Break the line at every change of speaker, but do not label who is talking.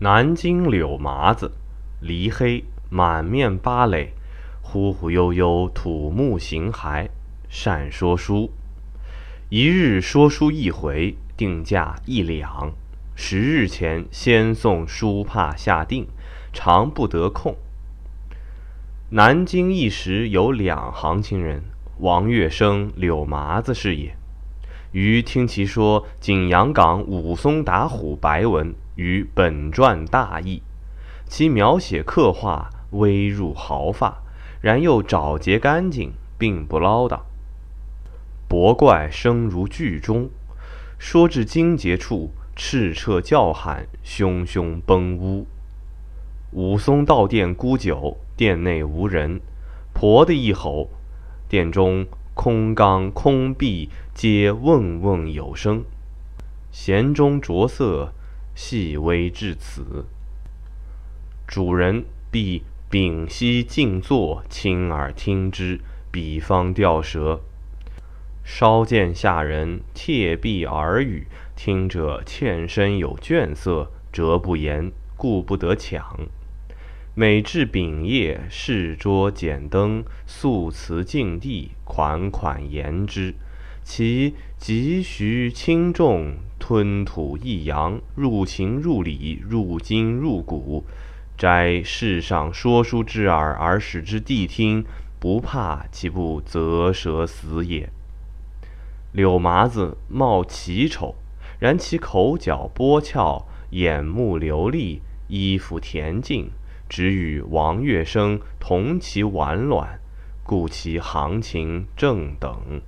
南京柳麻子，梨黑，满面芭蕾，忽忽悠悠，土木形骸，善说书。一日说书一回，定价一两。十日前先送书帕下定，常不得空。南京一时有两行情人，王月生、柳麻子是也。余听其说景阳冈武松打虎白文。与本传大异，其描写刻画微入毫发，然又找洁干净，并不唠叨。博怪声如剧中，说至精节处，叱咤叫喊，汹汹崩屋。武松到店沽酒，店内无人，婆的一吼，店中空缸空壁皆嗡嗡有声，弦中着色。细微至此，主人必屏息静坐，亲耳听之，彼方吊舌。稍见下人窃闭耳语，听者欠身有倦色，辄不言，故不得抢。每至丙夜，试桌剪灯，素瓷净地，款款言之。其急徐轻重，吞吐抑扬，入情入理，入筋入骨，摘世上说书之耳而使之谛听，不怕其不啧舌死也。柳麻子貌奇丑，然其口角波翘，眼目流利，衣服恬静，只与王月生同其婉卵，故其行情正等。